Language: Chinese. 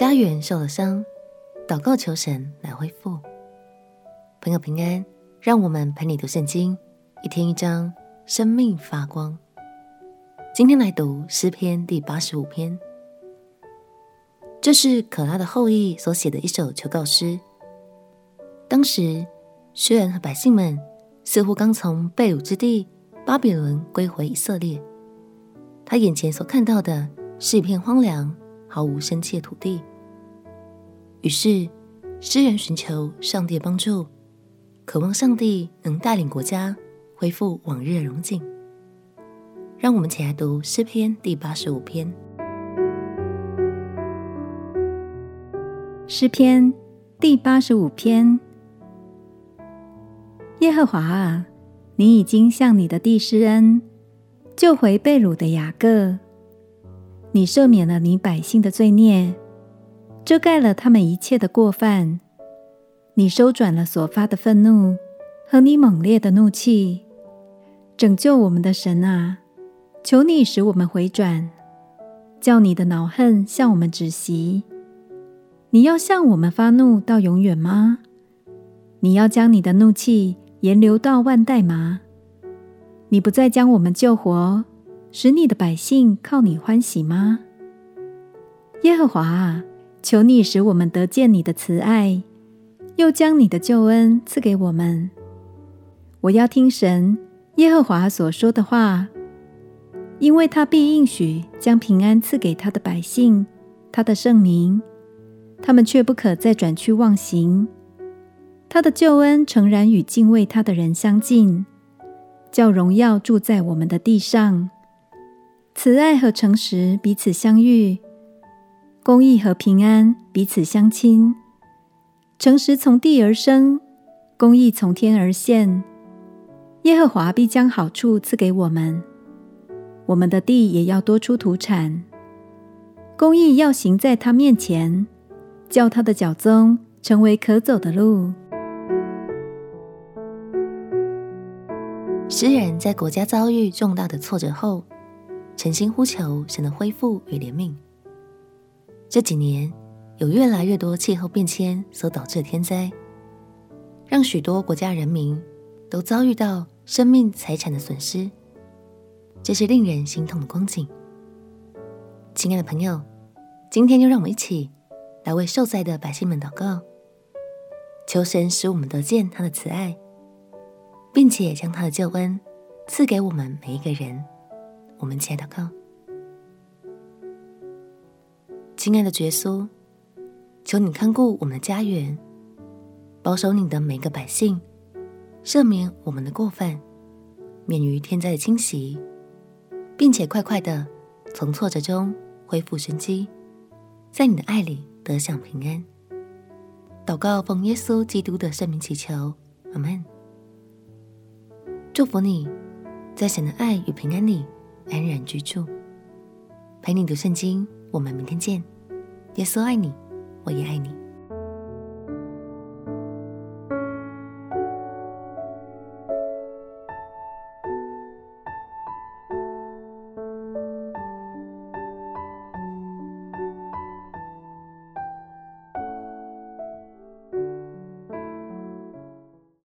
家园受了伤，祷告求神来恢复。朋友平安，让我们陪你读圣经，一天一章，生命发光。今天来读诗篇第八十五篇，这是可拉的后裔所写的一首求告诗。当时，诗人和百姓们似乎刚从被掳之地巴比伦归回以色列，他眼前所看到的是一片荒凉、毫无生气的土地。于是，诗人寻求上帝的帮助，渴望上帝能带领国家恢复往日的荣景。让我们一起来读诗篇第八十五篇。诗篇第八十五篇：耶和华啊，你已经向你的地施恩，救回被掳的雅各，你赦免了你百姓的罪孽。遮盖了他们一切的过犯，你收转了所发的愤怒和你猛烈的怒气，拯救我们的神啊！求你使我们回转，叫你的恼恨向我们止息。你要向我们发怒到永远吗？你要将你的怒气延留到万代吗？你不再将我们救活，使你的百姓靠你欢喜吗？耶和华啊！求你使我们得见你的慈爱，又将你的救恩赐给我们。我要听神耶和华所说的话，因为他必应许将平安赐给他的百姓，他的圣名，他们却不可再转去妄行。他的救恩诚然与敬畏他的人相近，叫荣耀住在我们的地上。慈爱和诚实彼此相遇。公义和平安彼此相亲，诚实从地而生，公义从天而现。耶和华必将好处赐给我们，我们的地也要多出土产。公义要行在他面前，叫他的脚踪成为可走的路。诗人在国家遭遇重大的挫折后，诚心呼求神的恢复与怜悯。这几年有越来越多气候变迁所导致的天灾，让许多国家人民都遭遇到生命财产的损失，这是令人心痛的光景。亲爱的朋友，今天就让我们一起来为受灾的百姓们祷告，求神使我们得见他的慈爱，并且将他的救恩赐给我们每一个人。我们一起来祷告。亲爱的耶稣，求你看顾我们的家园，保守你的每个百姓，赦免我们的过犯，免于天灾的侵袭，并且快快的从挫折中恢复生机，在你的爱里得享平安。祷告奉耶稣基督的圣名祈求，阿门。祝福你在神的爱与平安里安然居住。陪你读圣经。我们明天见，耶稣爱你，我也爱你。